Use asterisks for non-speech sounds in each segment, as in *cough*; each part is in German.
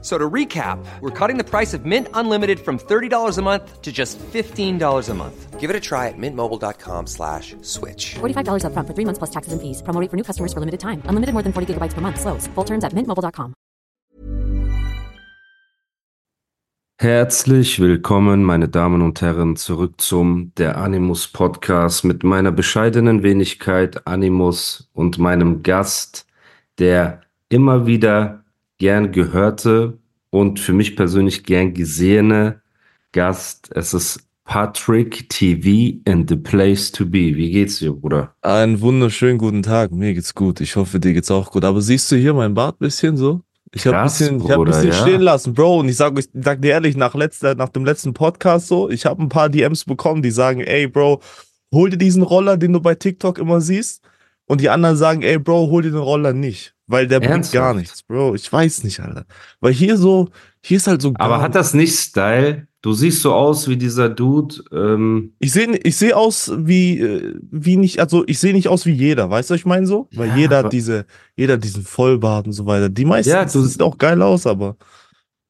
So to recap, we're cutting the price of Mint Unlimited from $30 a month to just $15 a month. Give it a try at mintmobile.com slash switch. $45 upfront for three months plus taxes and fees. Promo rate for new customers for limited time. Unlimited more than 40 gigabytes per month. Slows. Full terms at mintmobile.com. Herzlich willkommen, meine Damen und Herren, zurück zum Der Animus Podcast mit meiner bescheidenen Wenigkeit Animus und meinem Gast, der immer wieder gern gehörte und für mich persönlich gern gesehene Gast. Es ist Patrick TV and the place to be. Wie geht's dir, Bruder? Einen wunderschönen guten Tag. Mir geht's gut. Ich hoffe, dir geht's auch gut. Aber siehst du hier mein Bart bisschen so? Ich habe ein bisschen, ich hab ein Bruder, bisschen ja. stehen lassen, Bro. Und ich sag, ich sag dir ehrlich, nach, letzter, nach dem letzten Podcast so, ich habe ein paar DMs bekommen, die sagen, ey, Bro, hol dir diesen Roller, den du bei TikTok immer siehst. Und die anderen sagen, ey, Bro, hol dir den Roller nicht. Weil der bringt Ernsthaft? gar nichts, Bro. Ich weiß nicht, Alter. Weil hier so, hier ist halt so Aber hat das nicht Style? Du siehst so aus wie dieser Dude. Ähm, Ich sehe ich seh aus wie, äh, wie nicht, also ich sehe nicht aus wie jeder, weißt du, was ich meine so? Weil Ja, jeder hat diese, jeder hat diesen Vollbart und so weiter. Die meisten, Ja, du- sieht auch geil aus, aber.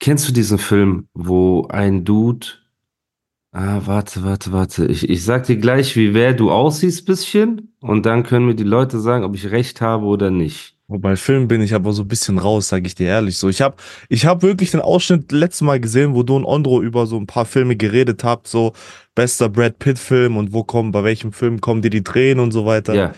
Kennst du diesen Film, wo ein Dude. Ah, warte, warte, warte. Ich, ich sag dir gleich, wie wer du aussiehst, bisschen. Und dann können mir die Leute sagen, ob ich recht habe oder nicht. Bei Film bin ich aber so ein bisschen raus, sage ich dir ehrlich. So, ich habe ich hab wirklich den Ausschnitt letztes Mal gesehen, wo du und Ondro über so ein paar Filme geredet habt, so bester Brad Pitt Film und wo kommen, bei welchem Film kommen dir die Tränen und so weiter. Ja.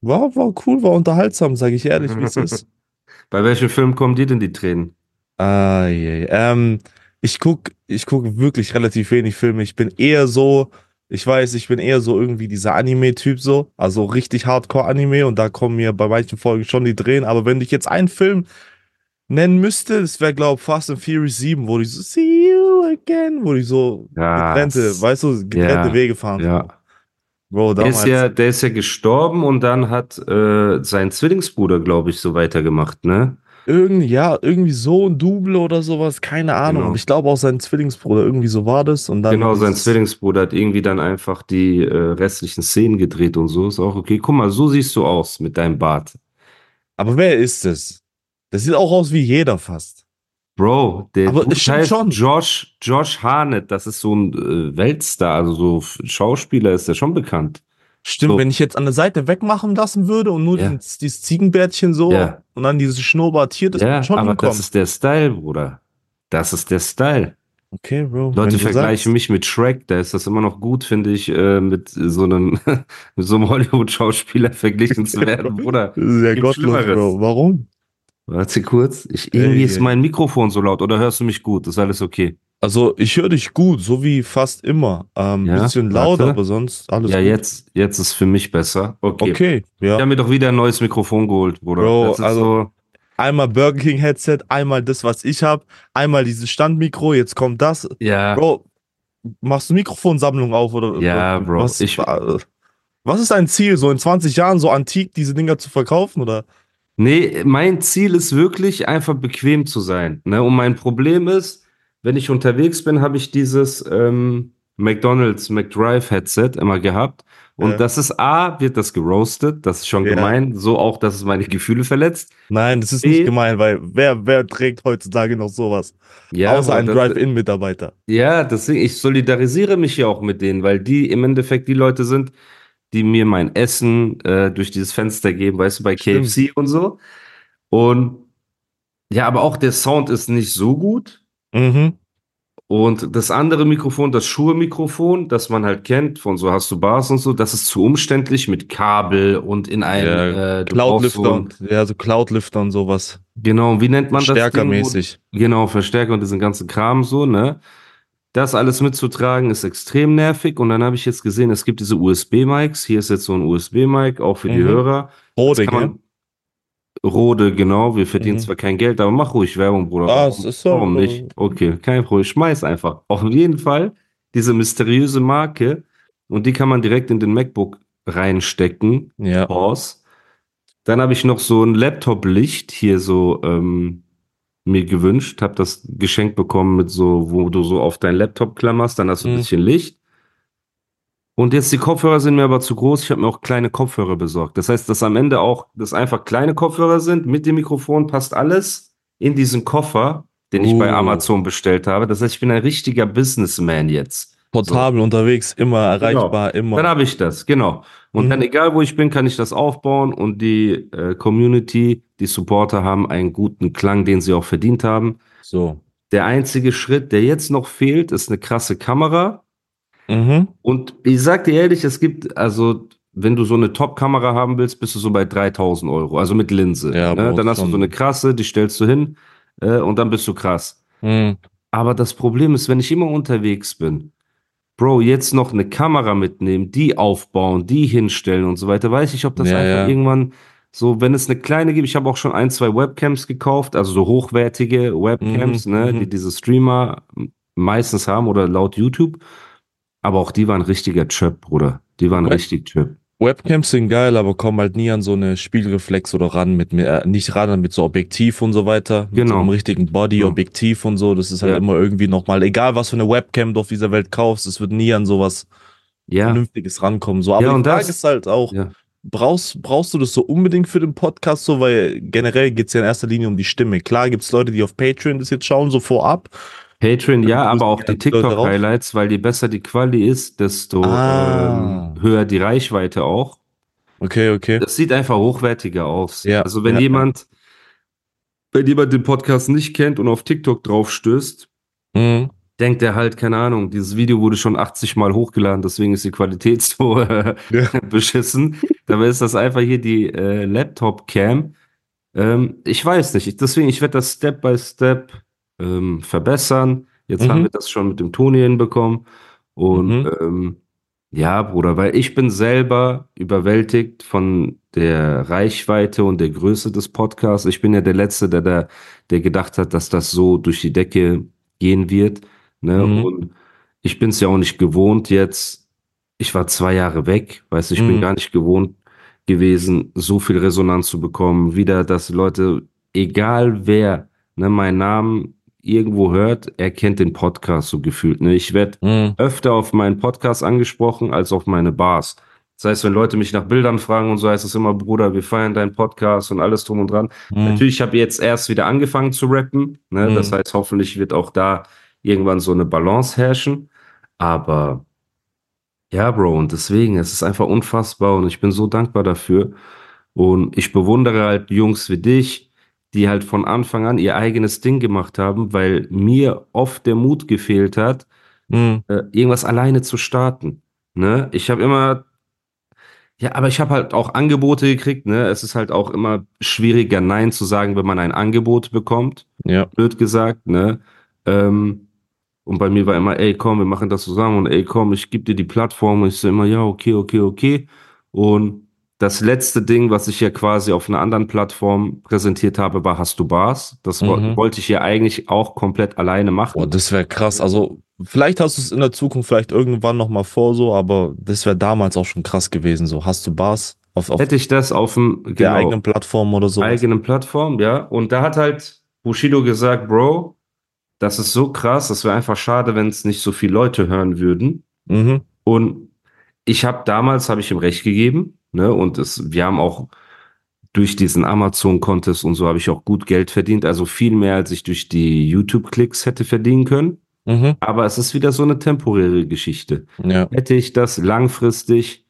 War, war cool, war unterhaltsam, sage ich ehrlich, wie es ist. *laughs* Bei welchem Film kommen dir denn die Tränen? Ah, je. Ähm, ich guck, ich guck wirklich relativ wenig Filme. Ich bin eher so, ich weiß, ich bin eher so irgendwie dieser Anime-Typ so, also richtig Hardcore-Anime und da kommen mir bei manchen Folgen schon die Tränen. Aber wenn ich jetzt einen Film nennen müsste, das wäre, glaube ich, Fast and Furious 7, wo ich so, see you again, wo ich so Krass. getrennte, weißt du, getrennte Ja, Wege fahren. Ja. Bro, Der ist ja, der ist ja gestorben und dann hat äh, sein Zwillingsbruder, glaube ich, so weitergemacht, ne? Irgendwie, ja, irgendwie so ein Double oder sowas, keine Ahnung. Genau. Ich glaube auch sein Zwillingsbruder, irgendwie so war das. Und dann Genau, sein Zwillingsbruder hat irgendwie dann einfach die äh, restlichen Szenen gedreht und so. Ist auch okay. Guck mal, so siehst du aus mit deinem Bart. Aber wer ist es? Das sieht auch aus wie jeder fast. Bro, der Aber Dude heißt schon. Josh, Josh Harnett, das ist so ein äh, Weltstar, also so Schauspieler ist der schon bekannt. Stimmt, So. wenn ich jetzt an der Seite wegmachen lassen würde und nur Ja. dieses, dieses Ziegenbärtchen so Ja. und dann dieses Schnurrbart hier, das ja, schon aber hinkommen. das ist der Style, Bruder. Das ist der Style. okay, Bro. Leute vergleichen sagst. mich mit Shrek, da ist das immer noch gut, finde ich, äh, mit so einem, *laughs* mit so einem Hollywood-Schauspieler verglichen zu *laughs* werden, Bruder. Das ist ja Gibt gottlos. Bro. Warum? Warte kurz. Ich, irgendwie Ey, ist ey. mein Mikrofon so laut, oder hörst du mich gut? Ist alles okay? Also, ich höre dich gut, so wie fast immer. Ähm, Ja, bisschen laut, warte. aber sonst alles ja, gut. jetzt, jetzt ist für mich besser. Okay. Okay, Ich ja. habe mir doch wieder ein neues Mikrofon geholt, Bruder. Bro, also- so, Einmal Burger King Headset, einmal das, was ich habe, einmal dieses Standmikro, jetzt kommt das. ja. Bro, machst du Mikrofonsammlung auf oder? Ja, Bro, Was, ich- was ist dein Ziel, so in 20 Jahren so antik diese Dinger zu verkaufen oder? Nee, mein Ziel ist wirklich einfach bequem zu sein. Ne? Und mein Problem ist, wenn ich unterwegs bin, habe ich dieses ähm, McDonald's McDrive Headset immer gehabt. Und Ja. das ist A, wird das geroastet, das ist schon Ja. gemein, so auch, dass es meine Gefühle verletzt. Nein, das ist Nee. nicht gemein, weil wer, wer trägt heutzutage noch sowas? Ja, Außer ein Drive-In-Mitarbeiter. Ja, deswegen, ich solidarisiere mich ja auch mit denen, weil die im Endeffekt die Leute sind, die mir mein Essen äh, durch dieses Fenster geben, weißt du, bei Stimmt. KFC und so. Und ja, aber auch der Sound ist nicht so gut. Mhm. Und das andere Mikrofon, das Schuhe-Mikrofon, das man halt kennt, von so hast du Bars und so, das ist zu umständlich mit Kabel und in einem Ja, äh, so, und, ja, so Cloudlifter und sowas. genau, wie nennt man das? Ding, wo- Stärkermäßig. Genau, Verstärker und diesen ganzen Kram so, ne? Das alles mitzutragen ist extrem nervig. Und dann habe ich jetzt gesehen, es gibt diese USB-Mics. Hier ist jetzt so ein USB-Mic, auch für die Mhm. Hörer. Rode, kann gell? Rode, genau. Wir verdienen Mhm. zwar kein Geld, aber mach ruhig Werbung, Bruder. Ah, warum, es ist so. warum nicht? Okay, kein Problem. Schmeiß einfach. Auf jeden Fall diese mysteriöse Marke. Und die kann man direkt in den MacBook reinstecken. Ja. Pause. Dann habe ich noch so ein Laptop-Licht hier so ähm, mir gewünscht, habe das geschenkt bekommen mit so, wo du so auf dein Laptop klammerst, dann hast du ein Mhm. bisschen Licht. Und jetzt die Kopfhörer sind mir aber zu groß. Ich habe mir auch kleine Kopfhörer besorgt. Das heißt, dass am Ende auch, dass einfach kleine Kopfhörer sind mit dem Mikrofon, passt alles in diesen Koffer, den ich bei Uh. Amazon bestellt habe. Das heißt, ich bin ein richtiger Businessman jetzt. Portabel unterwegs, immer erreichbar, immer. Dann habe ich das, genau. Und Mhm. dann, egal wo ich bin, kann ich das aufbauen und die äh, Community, die Supporter haben einen guten Klang, den sie auch verdient haben. So. Der einzige Schritt, der jetzt noch fehlt, ist eine krasse Kamera. Mhm. Und ich sag dir ehrlich, es gibt, also, wenn du so eine Top-Kamera haben willst, bist du so bei 3000 Euro, also mit Linse. Ja, ne? Dann hast du schon. so eine krasse, die stellst du hin äh, und dann bist du krass. Mhm. Aber das Problem ist, wenn ich immer unterwegs bin, Bro, jetzt noch eine Kamera mitnehmen, die aufbauen, die hinstellen und so weiter, weiß ich, ob das Ja, einfach ja. irgendwann so, wenn es eine kleine gibt, ich habe auch schon ein, zwei Webcams gekauft, also so hochwertige Webcams, Mhm, ne, mhm. die diese Streamer meistens haben oder laut YouTube. Aber auch die waren richtiger Chöp, Bruder. Die waren Web- richtig Chöp. Webcams sind geil, aber kommen halt nie an so eine Spiegelreflex oder ran mit mir, äh, nicht ran mit so Objektiv und so weiter. Mit Genau. so einem richtigen Body-Objektiv und so. Das ist halt Ja. immer irgendwie nochmal, egal was für eine Webcam du auf dieser Welt kaufst, es wird nie an sowas Ja, Vernünftiges rankommen. So, aber Ja, die Frage das- ist halt auch, ja. brauchst, brauchst du das so unbedingt für den Podcast so, weil generell geht's ja in erster Linie um die Stimme. Klar gibt's Leute, die auf Patreon das jetzt schauen, so vorab. Patreon, ja, aber auch die. TikTok-Highlights, weil je besser die Quali ist, desto Ah. ähm, höher die Reichweite auch. Okay, okay. Das sieht einfach hochwertiger aus. Ja, Also wenn ja, jemand, wenn jemand den Podcast nicht kennt und auf TikTok drauf stößt, Mhm. denkt er halt, keine Ahnung, dieses Video wurde schon 80 Mal hochgeladen, deswegen ist die Qualität *laughs* so äh, Ja. beschissen. Dabei ist das einfach hier die äh, Laptop-Cam. Ähm, ich weiß nicht, ich, deswegen, ich werde das Step by Step ähm, verbessern. Jetzt Mhm. haben wir das schon mit dem Toni hinbekommen. Und Mhm. ähm, ja, Bruder, weil ich bin selber überwältigt von der Reichweite und der Größe des Podcasts. Ich bin ja der Letzte, der, der, der gedacht hat, dass das so durch die Decke gehen wird. Ne? Mhm. Und ich bin es ja auch nicht gewohnt jetzt. Ich war zwei Jahre weg, weißt du, ich bin Mhm. gar nicht gewohnt gewesen, so viel Resonanz zu bekommen. Wieder, dass Leute, egal wer, ne, meinen Namen irgendwo hört, er kennt den Podcast so gefühlt. Ne? Ich werde Mhm. öfter auf meinen Podcast angesprochen als auf meine Bars. Das heißt, wenn Leute mich nach Bildern fragen und so heißt es immer, Bruder, wir feiern deinen Podcast und alles drum und dran. Mhm. Natürlich habe ich jetzt erst wieder angefangen zu rappen. Ne? Mhm. Das heißt, hoffentlich wird auch da irgendwann so eine Balance herrschen. Aber ja, Bro, und deswegen, es ist einfach unfassbar und ich bin so dankbar dafür. Und ich bewundere halt Jungs wie dich, die halt von Anfang an ihr eigenes Ding gemacht haben, weil mir oft der Mut gefehlt hat, Mhm. äh, irgendwas alleine zu starten. Ne? Ich habe immer, ja, aber ich habe halt auch Angebote gekriegt. Ne? Es ist halt auch immer schwieriger, Nein zu sagen, wenn man ein Angebot bekommt. Ja. Blöd gesagt. Ne? Ähm, und bei mir war immer, ey, komm, wir machen das zusammen und ey, komm, ich gebe dir die Plattform. Und ich so immer, ja, okay, okay, okay. Und das letzte Ding, was ich ja quasi auf einer anderen Plattform präsentiert habe, war Hast du Bars. Das Mhm. wollte ich ja eigentlich auch komplett alleine machen. Boah, das wäre krass. Also, vielleicht hast du es in der Zukunft vielleicht irgendwann nochmal vor, so, aber das wäre damals auch schon krass gewesen. So, hast du Bars auf, auf Hätte ich das auf dem der genau, eigenen Plattform oder so? eigenen Plattform, ja. Und da hat halt Bushido gesagt, Bro, das ist so krass, das wäre einfach schade, wenn es nicht so viele Leute hören würden. Mhm. Und ich habe damals, habe ich ihm recht gegeben, ne? Und es, wir haben auch durch diesen Amazon-Contest und so habe ich auch gut Geld verdient, also viel mehr, als ich durch die YouTube-Klicks hätte verdienen können. Mhm. Aber es ist wieder so eine temporäre Geschichte. Ja. Hätte ich das langfristig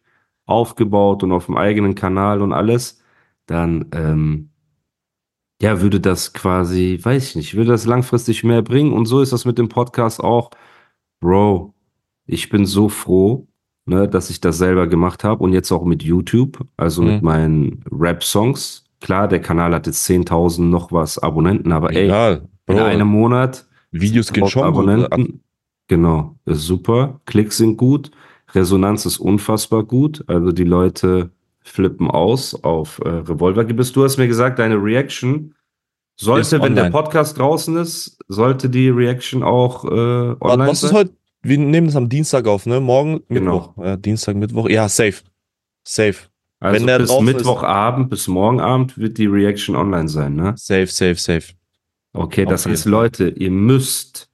aufgebaut und auf dem eigenen Kanal und alles, dann ähm, ja, würde das quasi, weiß ich nicht, würde das langfristig mehr bringen. Und so ist das mit dem Podcast auch. Bro, ich bin so froh, ne, dass ich das selber gemacht habe und jetzt auch mit YouTube, also mit Mhm. meinen Rap-Songs. Klar, der Kanal hat jetzt 10.000 noch was Abonnenten, aber ey, Egal. in Bro, einem Monat Videos gehen 1000 schon gut. Abonnenten. Genau, ist super. Klicks sind gut. Resonanz ist unfassbar gut. Also die Leute flippen aus auf äh, Revolvergebiss. Du hast mir gesagt, deine Reaction sollte, Ist wenn der. Podcast draußen ist, sollte die Reaction auch äh, online was ist sein? heute? Wir nehmen das am Dienstag auf, ne? Morgen, Genau. Mittwoch. Ja, Dienstag, Mittwoch. Ja, safe. Safe. Also Wenn der bis draußen ist- Mittwochabend, bis morgen Abend wird die Reaction online sein, ne? Safe, safe, safe. Okay, Auf das heißt. Leute, ihr müsst,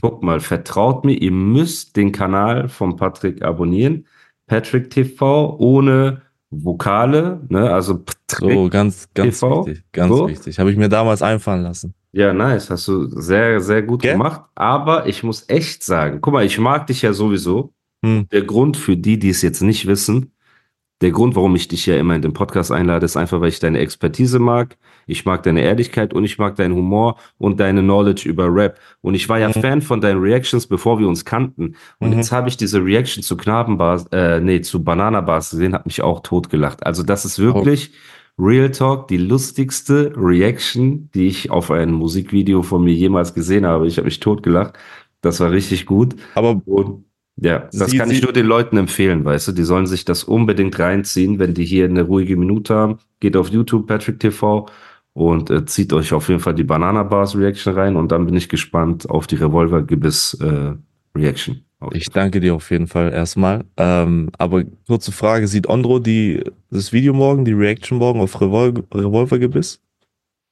guck mal, vertraut mir, ihr müsst den Kanal von Patrick abonnieren. Patrick TV ohne Vokale, ne? Also Patrick. So, ganz, ganz TV? wichtig. Ganz So? wichtig. Habe ich mir damals einfallen lassen. Ja, nice. Hast du sehr, sehr gut Gell? gemacht. Aber ich muss echt sagen, guck mal, ich mag dich ja sowieso. Hm. Der Grund für die, die es jetzt nicht wissen, der Grund, warum ich dich ja immer in den Podcast einlade, ist einfach, weil ich deine Expertise mag. Ich mag deine Ehrlichkeit und ich mag deinen Humor und deine Knowledge über Rap. Und ich war ja Mhm. Fan von deinen Reactions, bevor wir uns kannten. Und Mhm. jetzt habe ich diese Reaction zu Knabenbars, äh, nee, zu Banana Bars gesehen, hat mich auch totgelacht. Also das ist wirklich Real Talk, die lustigste Reaction, die ich auf ein Musikvideo von mir jemals gesehen habe. Ich habe mich totgelacht. Das war richtig gut. Aber Und ja, das Sie- kann ich nur den Leuten empfehlen, weißt du, die sollen sich das unbedingt reinziehen, wenn die hier eine ruhige Minute haben. Geht auf YouTube, Patrick TV und äh, zieht euch auf jeden Fall die Banana Bars Reaction rein und dann bin ich gespannt auf die Revolver Gebiss äh, Reaction. Ich danke dir auf jeden Fall erstmal. Ähm, aber kurze Frage, sieht Ondro die, das Video morgen, die Reaction morgen auf Revol Revolvergebiss?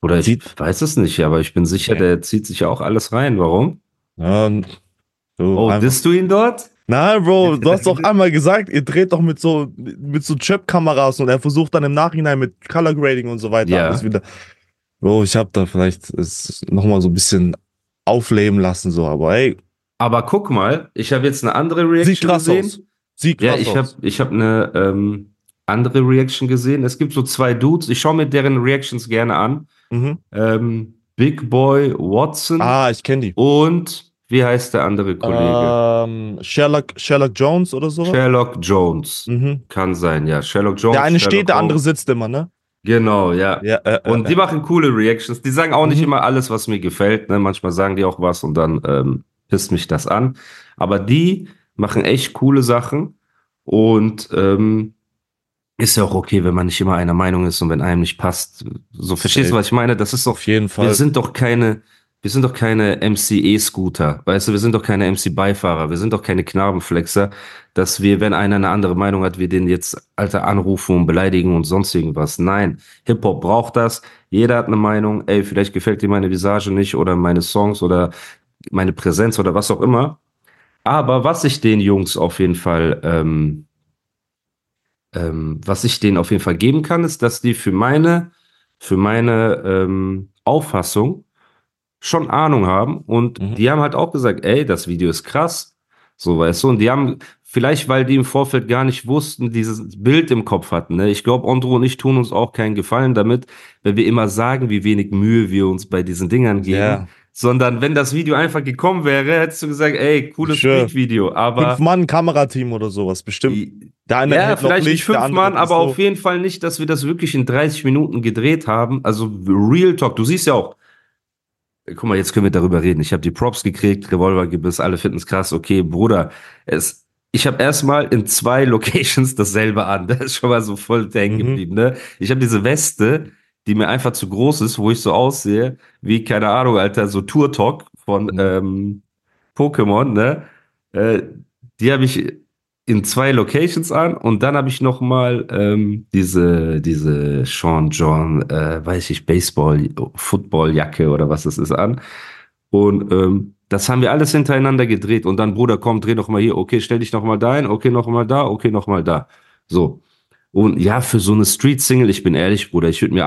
Oder ich sieht- weiß es nicht, aber ich bin sicher, Okay. der zieht sich ja auch alles rein. Warum? Ja, so Oh, disst du ihn dort? Nein, Bro, *laughs* du hast doch einmal gesagt, ihr dreht doch mit so, mit so Chip-Kameras und er versucht dann im Nachhinein mit Color Grading und so weiter Ja. alles wieder. Bro, ich hab da vielleicht es nochmal so ein bisschen aufleben lassen, so, aber ey, Aber guck mal, ich habe jetzt eine andere Reaction gesehen. aus. Sieht Ja, ich habe ich hab eine ähm, andere Reaction gesehen. Es gibt so zwei Dudes, ich schaue mir deren Reactions gerne an. Mhm. Ähm, Big Boy Watson Ah, ich kenne die. und wie heißt der andere Kollege? Ähm, Sherlock, Sherlock Jones oder so? Sherlock Jones. Mhm. Kann sein, ja. Sherlock Jones. Der eine Sherlock steht, der andere sitzt immer, ne? Genau, ja. Ja, äh, äh, Und die äh. machen coole Reactions. Die sagen auch nicht Mhm. immer alles, was mir gefällt. Ne? Manchmal sagen die auch was und dann ähm, pisst mich das an. Aber die machen echt coole Sachen. Und ähm, ist ja auch okay, wenn man nicht immer einer Meinung ist und wenn einem nicht passt. So verstehst du, was ich meine? Das ist doch auf jeden Fall. Wir sind doch keine, wir sind doch keine MC-E-Scooter, weißt du, wir sind doch keine MC-Beifahrer, wir sind doch keine Knabenflexer, dass wir, wenn einer eine andere Meinung hat, wir den jetzt, Alter, anrufen und beleidigen und sonst irgendwas. Nein, Hip-Hop braucht das, jeder hat eine Meinung, ey, vielleicht gefällt dir meine Visage nicht oder meine Songs oder meine Präsenz oder was auch immer. Aber was ich den Jungs auf jeden Fall, ähm, ähm, was ich denen auf jeden Fall geben kann, ist, dass die für meine, für meine ähm, Auffassung schon Ahnung haben und Mhm. die haben halt auch gesagt, ey, das Video ist krass, so weißt du, und die haben vielleicht, weil die im Vorfeld gar nicht wussten, dieses Bild im Kopf hatten. Ne? Ich glaube, Andro und ich tun uns auch keinen Gefallen damit, wenn wir immer sagen, wie wenig Mühe wir uns bei diesen Dingern geben, Ja. Sondern wenn das Video einfach gekommen wäre, hättest du gesagt, ey, cooles Sure. Street-Video, aber Fünf Mann Kamerateam oder sowas, bestimmt. Der eine ja, vielleicht nicht fünf Mann, aber so. auf jeden Fall nicht, dass wir das wirklich in 30 Minuten gedreht haben. Also Real Talk, du siehst ja auch. Guck mal, jetzt können wir darüber reden. Ich habe die Props gekriegt, Revolvergebiss, alle finden es krass. Okay, Bruder, es, ich habe erstmal in zwei *laughs* Locations dasselbe an. Das ist schon mal so voll hängen Mhm. geblieben. Ne? Ich habe diese Weste, die mir einfach zu groß ist, wo ich so aussehe, wie, keine Ahnung, Alter, so Tour Talk von Mhm. ähm, Pokémon, ne? Äh, die habe ich in zwei Locations an und dann habe ich noch mal ähm, diese diese Sean John, äh, weiß ich Baseball, Footballjacke oder was das ist an. Und ähm, das haben wir alles hintereinander gedreht und dann Bruder komm dreh noch mal hier, okay stell dich noch mal da hin, okay noch mal da, okay noch mal da, so. Und ja für so eine Street Single, ich bin ehrlich Bruder, ich würde mir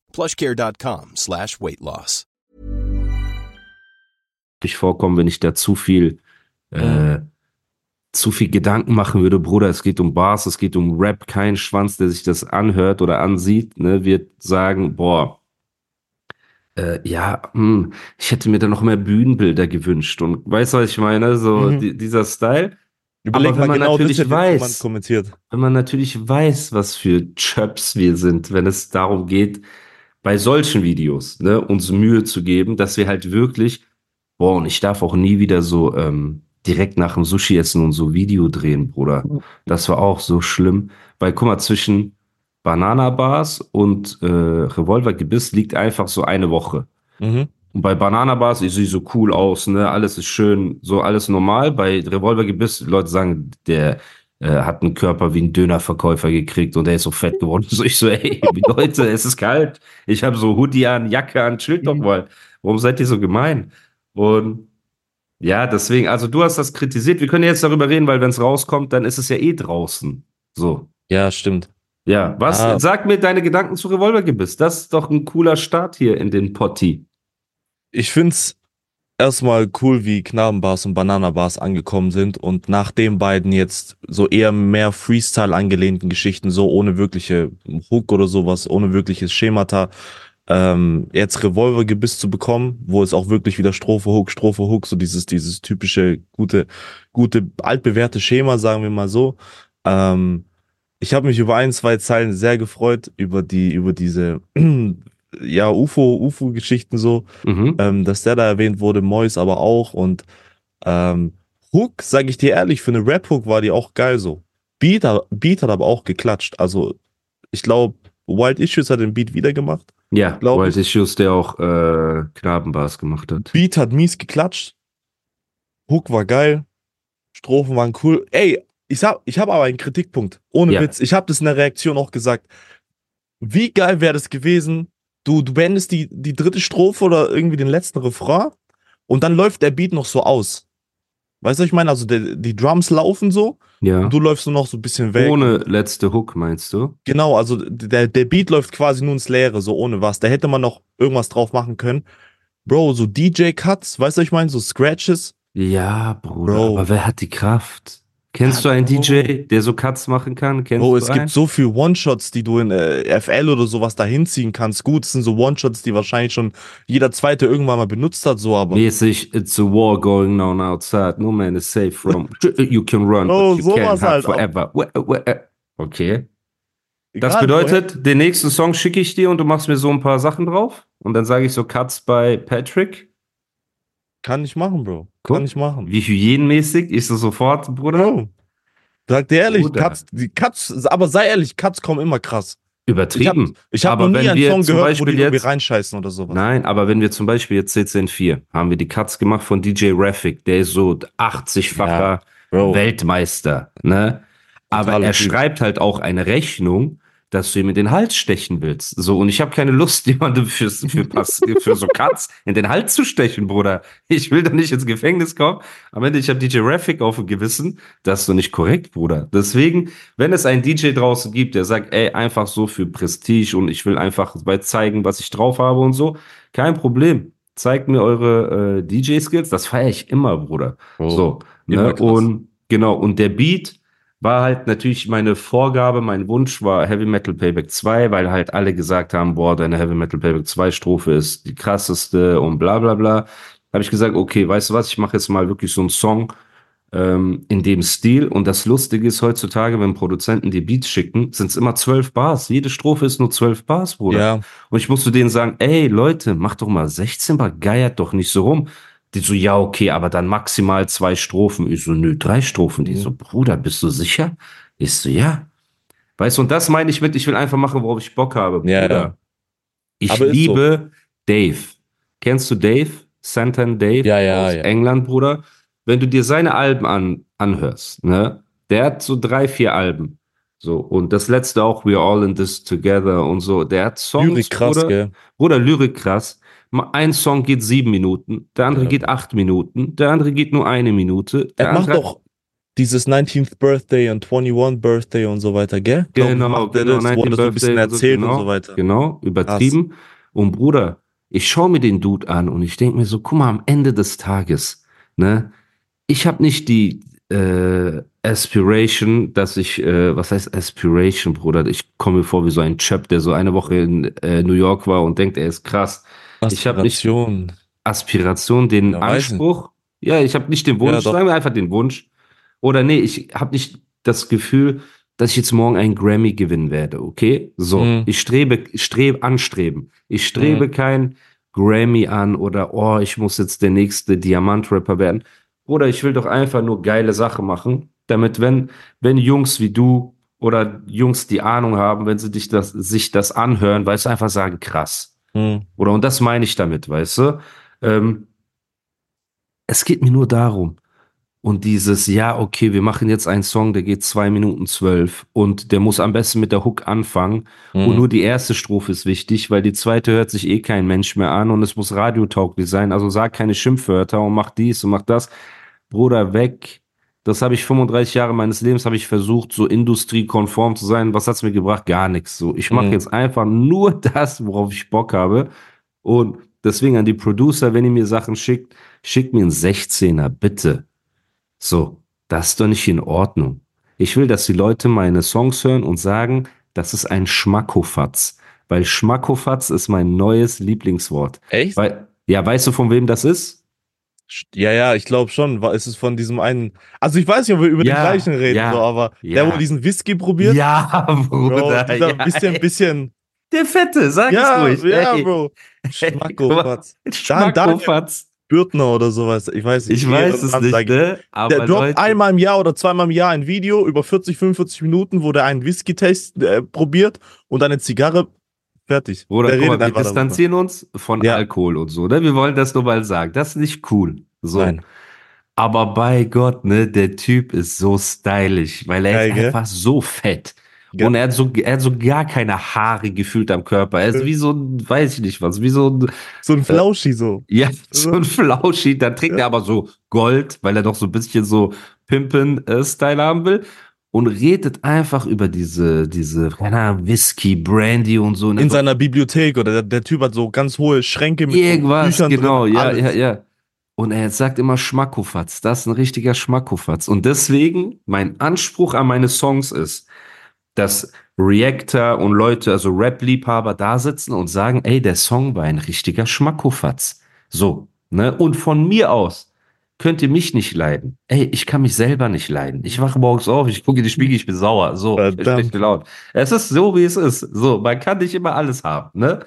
plushcare.com slash weight loss. Ich vorkommen, wenn ich da zu viel, äh, zu viel Gedanken machen würde, Bruder, es geht um Bars, es geht um Rap, kein Schwanz, der sich das anhört oder ansieht, ne, wird sagen, boah, äh, ja, hm, ich hätte mir da noch mehr Bühnenbilder gewünscht und weißt du, was ich meine? So Mhm. die, dieser Style. Überleg Aber mal wenn man genau, natürlich das weiß- kommentiert. wenn man natürlich weiß, was für Chöps wir sind, wenn es darum geht, bei solchen Videos ne, uns Mühe zu geben, dass wir halt wirklich, boah, und ich darf auch nie wieder so ähm, direkt nach dem Sushi essen und so Video drehen, Bruder. Das war auch so schlimm, weil guck mal, zwischen Banana Bars und äh, Revolver Gebiss liegt einfach so eine Woche. Mhm. Und bei Banana Bars, ich sehe so cool aus, ne? Alles ist schön, so alles normal. Bei Revolver Gebiss, Leute sagen, der hat einen Körper wie ein Dönerverkäufer gekriegt und der ist so fett geworden. *laughs* So ich so, ey, Leute, es ist kalt. Ich habe so Hoodie an, Jacke an, chillt doch mal. Warum seid ihr so gemein? Und ja, deswegen, also du hast das kritisiert. Wir können jetzt darüber reden, weil wenn es rauskommt, dann ist es ja eh draußen. So. Ja, stimmt. Ja, was? Ah. Sag mir deine Gedanken zu Revolvergebiss. Das ist doch ein cooler Start hier in den Potti. Ich find's erstmal cool, wie Knabenbars und Bananabars angekommen sind und nach den beiden jetzt so eher mehr Freestyle angelehnten Geschichten, so ohne wirkliche Hook oder sowas, ohne wirkliches Schemata, ähm, jetzt Revolvergebiss zu bekommen, wo es auch wirklich wieder Strophe, Hook, Strophe, Hook, so dieses, dieses typische, gute, gute, altbewährte Schema, sagen wir mal so. Ähm, ich habe mich über ein, zwei Zeilen sehr gefreut, über die, über diese, ja, UFO, UFO-Geschichten so Mhm. ähm, dass der da erwähnt wurde, Mois aber auch und ähm, Hook, sag ich dir ehrlich, für eine Rap-Hook war die auch geil so. Beat, Beat hat aber auch geklatscht, also ich glaube, Wild Issues hat den Beat wieder gemacht. Ja, glaub Wild ich. Issues, der auch äh, Knabenbars gemacht hat. Beat hat mies geklatscht. Hook war geil. Strophen waren cool. Ey, ich hab, ich hab aber einen Kritikpunkt. Ohne Ja. Witz. Ich habe das in der Reaktion auch gesagt. Wie geil wäre das gewesen? Du, du beendest die, die dritte Strophe oder irgendwie den letzten Refrain und dann läuft der Beat noch so aus. Weißt du, was ich meine? Also der, die Drums laufen so Ja. und du läufst nur noch so ein bisschen weg. Ohne letzte Hook, meinst du? Genau, also der, der Beat läuft quasi nur ins Leere, so ohne was. Da hätte man noch irgendwas drauf machen können. Bro, so DJ-Cuts, weißt du, was ich meine? So Scratches. Ja, Bruder, Bro. aber wer hat die Kraft? Kennst du einen Bro. DJ, der so Cuts machen kann? Kennst du es gibt so viel One-Shots, die du in äh, FL oder sowas da hinziehen kannst. Gut, es sind so One-Shots, die wahrscheinlich schon jeder Zweite irgendwann mal benutzt hat, so, aber. Mäßig, it's a war going on outside. No man is safe from. *laughs* You can run, Oh, but you can't hide halt. forever. Äh. Okay. Das Egal, bedeutet, den nächsten Song schicke ich dir und du machst mir so ein paar Sachen drauf. Und dann sage ich so Cuts bei Patrick. Kann ich machen, Bro. Guck, Kann ich machen. Wie hygienenmäßig? Ich so sofort, Bruder. Bro. Sag dir ehrlich, Bruder. Cuts, die Cuts, aber sei ehrlich, Cuts kommen immer krass. Ich habe Übertrieben. ich hab Aber noch nie einen Song gehört, wo Beispiel die irgendwie jetzt- reinscheißen oder sowas. Nein, aber wenn wir zum Beispiel jetzt CCN4 haben wir die Cuts gemacht von DJ Raffic, der ist so 80-facher Bro. Weltmeister, ne? Aber Totaler er schreibt halt auch eine Rechnung, dass du ihm in den Hals stechen willst. So, und ich habe keine Lust, *laughs* jemandem fürs, für, Pass, für so Cuts in den Hals zu stechen, Bruder. Ich will da nicht ins Gefängnis kommen. Am Ende, ich habe DJ Raffic auf dem Gewissen. Das ist so nicht korrekt, Bruder. Deswegen, wenn es einen DJ draußen gibt, der sagt, ey, einfach so für Prestige und ich will einfach bei zeigen, was ich drauf habe und so, kein Problem. Zeigt mir eure äh, DJ-Skills. Das feiere ich immer, Bruder. Bro. So, immer ne? Und genau, und der Beat war halt natürlich meine Vorgabe, mein Wunsch war Heavy Metal Payback 2, weil halt alle gesagt haben, boah, deine Heavy Metal Payback 2 Strophe ist die krasseste und bla bla bla. Habe ich gesagt, okay, weißt du was, ich mache jetzt mal wirklich so einen Song ähm, in dem Stil. Und das Lustige ist heutzutage, wenn Produzenten die Beats schicken, sind es immer zwölf Bars. Jede Strophe ist nur zwölf Bars, Bruder. Ja, Und ich musste denen sagen, ey Leute, macht doch mal 16 Bar, geiert doch nicht so rum. Die so, ja, okay, aber dann maximal zwei Strophen. Ich so, nö, drei Strophen. Die Mhm. so, Bruder, bist du sicher? Ich so, ja. Weißt du, und das meine ich mit, ich will einfach machen, worauf ich Bock habe. Ja, Bruder. ja. Ich Aber liebe Dave. Kennst du Dave? Santan Dave Ja, ja, aus ja. England, Bruder. Wenn du dir seine Alben an, anhörst, ne? Der hat so drei, vier Alben. So, und das letzte auch, We're All in This Together und so. Der hat Songs, Lyrik krass, Bruder, gell? Bruder, Lyrik krass. Ein Song geht sieben Minuten, der andere Ja. geht acht Minuten, der andere geht nur eine Minute. Er macht doch, dieses 19th Birthday und 21 Birthday und so weiter, gell? Glaub Genau, er genau, das, 19 das so ein bisschen Birthday und so, erzählt genau, und so weiter. Genau, übertrieben. Und Bruder, ich schaue mir den Dude an und ich denke mir so, guck mal, am Ende des Tages, ne, ich habe nicht die äh, Aspiration, dass ich, äh, was heißt Aspiration, Bruder? Ich komme mir vor wie so ein Chöp, der so eine Woche in äh, New York war und denkt, er ist krass. Ich habe nicht Aspiration. Aspiration, den Ja, Anspruch. Ja, ich habe nicht den Wunsch, Ja, sagen wir einfach den Wunsch. Oder nee, ich habe nicht das Gefühl, dass ich jetzt morgen einen Grammy gewinnen werde, okay? So, Mhm. ich strebe, strebe, anstreben. Ich strebe Mhm. kein Grammy an oder, oh, ich muss jetzt der nächste Diamant-Rapper werden. Oder ich will doch einfach nur geile Sachen machen, damit wenn, wenn Jungs wie du oder Jungs, die Ahnung haben, wenn sie dich das, sich das anhören, weißt du, einfach sagen, krass. Hm. Oder und das meine ich damit, weißt du? Ähm, es geht mir nur darum. Und dieses, ja, okay, wir machen jetzt einen Song, der geht zwei Minuten zwölf und der muss am besten mit der Hook anfangen. Und Hm. nur die erste Strophe ist wichtig, weil die zweite hört sich eh kein Mensch mehr an und es muss radiotauglich sein. Also sag keine Schimpfwörter und mach dies und mach das. Bruder, weg. Das habe ich 35 Jahre meines Lebens habe ich versucht, so industriekonform zu sein. Was hat's mir gebracht? Gar nichts. So, ich mache Mhm. jetzt einfach nur *laughs* das, worauf ich Bock habe. Und deswegen an die Producer, wenn ihr mir Sachen schickt, schickt mir einen 16er, bitte. So, das ist doch nicht in Ordnung. Ich will, dass die Leute meine Songs hören und sagen, das ist ein Schmackofatz. Weil Schmackofatz ist mein neues Lieblingswort. Echt? Weil, ja, weißt du, von wem das ist? Ja, ja, ich glaube schon. War- Ist es von diesem einen. Also ich weiß nicht, ob wir über Ja, den gleichen reden, ja, so, aber ja. der, wo diesen Whisky probiert. Ja, *laughs* Bro, Bruder. dieser ja, bisschen, bisschen. Der Fette, sag Ja, es ruhig. ja, Ey. Bro. Ey, *laughs* Schmackofatz. Schmackofatz. Bürtner oder sowas. Ich weiß nicht. Ich weiß es nicht, ne? Aber Der droppt einmal im Jahr oder zweimal im Jahr ein Video über 40, 45 Minuten, wo der einen Whisky-Test äh, probiert und eine Zigarre. Fertig. Bruder, der guck mal, wir darüber. distanzieren uns von Ja. Alkohol und so, ne? Wir wollen das nur mal sagen. Das ist nicht cool. So. Nein. Aber bei Gott, ne, der Typ ist so stylisch, weil er Geil, ist einfach so fett. Ja. Und er hat, so, er hat so gar keine Haare gefühlt am Körper. Er ist Ja. wie so ein, weiß ich nicht was, wie so ein, So ein Flauschi so. ja, *laughs* so ein Flauschi. Dann trägt er aber so Gold, weil er doch so ein bisschen so Pimpen-Style haben will. Und redet einfach über diese, diese, keine Ahnung, Whisky, Brandy und so. Und er In seiner Bibliothek oder der, der Typ hat so ganz hohe Schränke mit Irgendwas, Büchern genau, drin, ja, alles. ja, ja. Und er sagt immer Schmackofatz. Das ist ein richtiger Schmackofatz. Und deswegen, mein Anspruch an meine Songs ist, dass Reactor und Leute, also Rap-Liebhaber da sitzen und sagen, ey, der Song war ein richtiger Schmackofatz. So, ne? Und von mir aus könnt ihr mich nicht leiden. Ey, ich kann mich selber nicht leiden. Ich wache morgens auf, ich gucke in die Spiegel, ich bin sauer. So, spreche laut. Es ist so, wie es ist. So, man kann nicht immer alles haben, ne?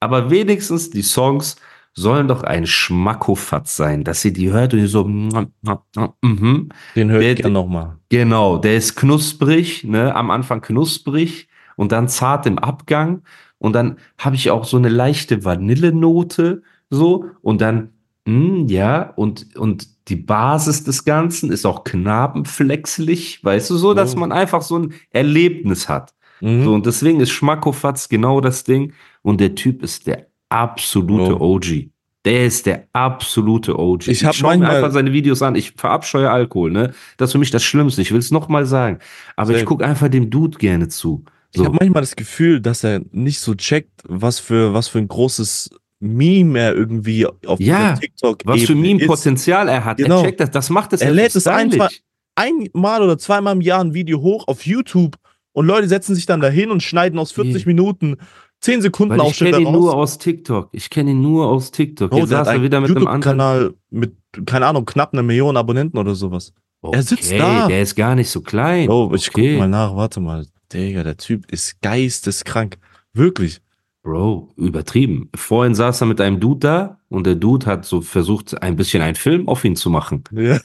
Aber wenigstens die Songs sollen doch ein Schmackofatz sein, dass ihr die hört und ihr so, mhm. Den höre Der- ich gerne nochmal. Genau, der ist knusprig, ne, am Anfang knusprig und dann zart im Abgang und dann habe ich auch so eine leichte Vanillenote so und dann mm, ja und und die Basis des Ganzen ist auch knabenflexlich, weißt du so, dass Oh. man einfach so ein Erlebnis hat. Mhm. So und deswegen ist Schmackofatz genau das Ding und der Typ ist der absolute Oh. OG. Der ist der absolute OG. Ich hab schau mir einfach seine Videos an. Ich verabscheue Alkohol, ne? Das ist für mich das Schlimmste. Ich will es nochmal sagen. Aber ich Same. gucke einfach dem Dude gerne zu. Ich So. habe manchmal das Gefühl, dass er nicht so checkt, was für, was für ein großes Meme er irgendwie auf Ja, TikTok Was für. Meme-Potenzial er hat. Genau. Er checkt das. Das macht es Er lädt es ein, stylisch. Einmal oder zweimal im Jahr ein Video hoch auf YouTube und Leute setzen sich dann dahin und schneiden aus 40 Minuten 10 Sekunden Weil ich kenne ihn nur aus TikTok. Ich kenne ihn nur aus TikTok. Bro, Jetzt saß er wieder mit einem anderen. YouTube-Kanal mit, keine Ahnung, knapp einer Million Abonnenten oder sowas. Er sitzt Okay, da. Der ist gar nicht so klein. Oh, ich okay. guck mal nach, warte mal. Digga, der Typ ist geisteskrank. Wirklich. Bro, übertrieben. Vorhin saß er mit einem Dude da und der Dude hat so versucht, ein bisschen einen Film auf ihn zu machen. Ja.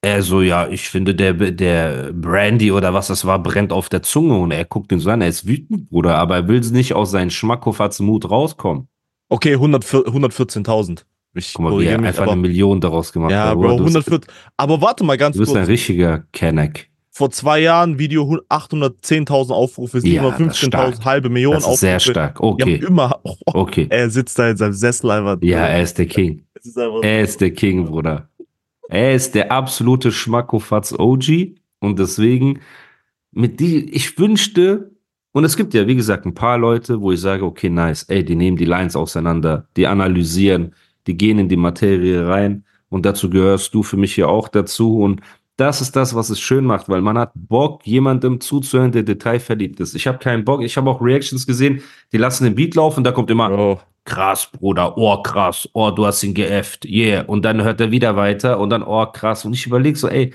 Er so, ja, ich finde, der, der Brandy oder was das war, brennt auf der Zunge und er guckt ihn so an, er ist wütend, Bruder, aber er will nicht aus seinem Schmackofatz-Mut rauskommen. Okay, 100 114.000. Ich Guck mal, wie er einfach aber, eine Million daraus gemacht Ja, hat. Bro, du bist- 140. Aber warte mal ganz Du bist ein kurz. richtiger Kenneck. Vor zwei Jahren Video hu- 810.000 Aufrufe, Ja, das ist 715.000, stark. halbe Million Das ist Aufrufe. sehr stark. Okay, immer. Oh, *laughs* okay. Er sitzt da in seinem Sessel einfach. Ja, er ist der King. *laughs* Ist Er ist der King, Bruder. Er ist der absolute Schmackofatz OG und deswegen mit die, ich wünschte, und es gibt ja, wie gesagt, ein paar Leute, wo ich sage, okay, nice, ey, die nehmen die Lines auseinander, die analysieren, die gehen in die Materie rein und dazu gehörst du für mich ja auch dazu und das ist das, was es schön macht, weil man hat Bock, jemandem zuzuhören, der detailverliebt ist. Ich habe keinen Bock. Ich habe auch Reactions gesehen, die lassen den Beat laufen, da kommt immer Bro. krass, Bruder, oh krass, oh, du hast ihn geäfft, yeah. Und dann hört er wieder weiter und dann, oh krass. Und ich überlege so, ey,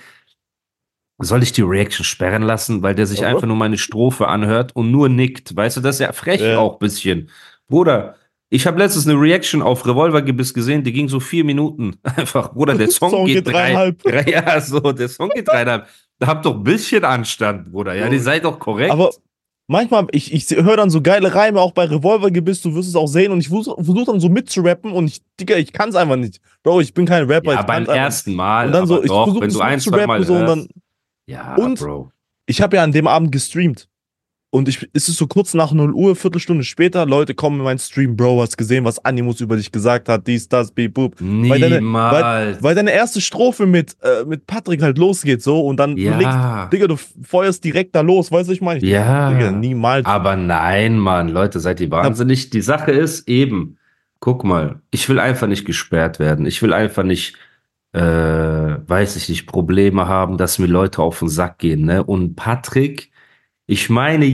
soll ich die Reaction sperren lassen, weil der sich Aber- einfach nur meine Strophe anhört und nur nickt? Weißt du, das ist ja frech Ja. auch ein bisschen. Bruder, ich habe letztens eine Reaction auf Revolvergebiss gesehen, die ging so vier Minuten. *laughs* Einfach, Bruder, der *laughs* Song, Song geht, geht drei, dreieinhalb. *laughs* drei, ja, so, der Song geht dreieinhalb. Da habt doch ein bisschen Anstand, Bruder. Ja, die seid doch korrekt. Aber manchmal, ich, ich höre dann so geile Reime, auch bei Revolvergebiss, du wirst es auch sehen und ich versuche versuch dann so mitzurappen und ich, Digga, ich kann es einfach nicht. Bro, ich bin kein Rapper. ja, beim ersten Mal. Und dann so, ich versuche wenn es mitzurappen so und dann. Ja, Und- Bro. ich habe ja an dem Abend gestreamt. Und ich, es ist so kurz nach 0 Uhr, Viertelstunde später, Leute kommen in meinen Stream, Bro, hast gesehen, was Animus über dich gesagt hat, dies, das, beep, boop. Weil deine, Niemals. weil, weil deine erste Strophe mit, äh, mit Patrick halt losgeht so und dann du legst, ja. Digga, du feuerst direkt da los, weißt du, ich meine? Ja. Digga, niemals. Aber nein, Mann, Leute, seid ihr wahnsinnig? Die Sache ist eben, guck mal, ich will einfach nicht gesperrt werden. Ich will einfach nicht, äh, weiß ich nicht, Probleme haben, dass mir Leute auf den Sack gehen, ne? Und Patrick, ich meine,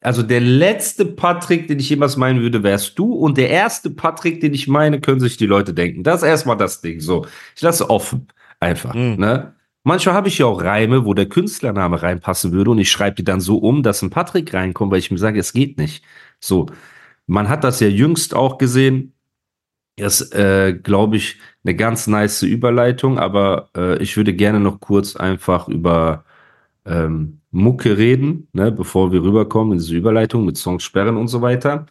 also der letzte Patrick, den ich jemals meinen würde, wärst du. Und der erste Patrick, den ich meine, können sich die Leute denken. Das ist erstmal das Ding. So, ich lasse offen. Einfach, Mhm. ne? Manchmal habe ich ja auch Reime, wo der Künstlername reinpassen würde und ich schreibe die dann so um, dass ein Patrick reinkommt, weil ich mir sage, es geht nicht. So, man hat das ja jüngst auch gesehen. Das ist, äh, glaube ich, eine ganz nice Überleitung, aber äh, ich würde gerne noch kurz einfach über ähm, Mucke reden, ne, bevor wir rüberkommen in diese Überleitung mit Songs sperren und so weiter.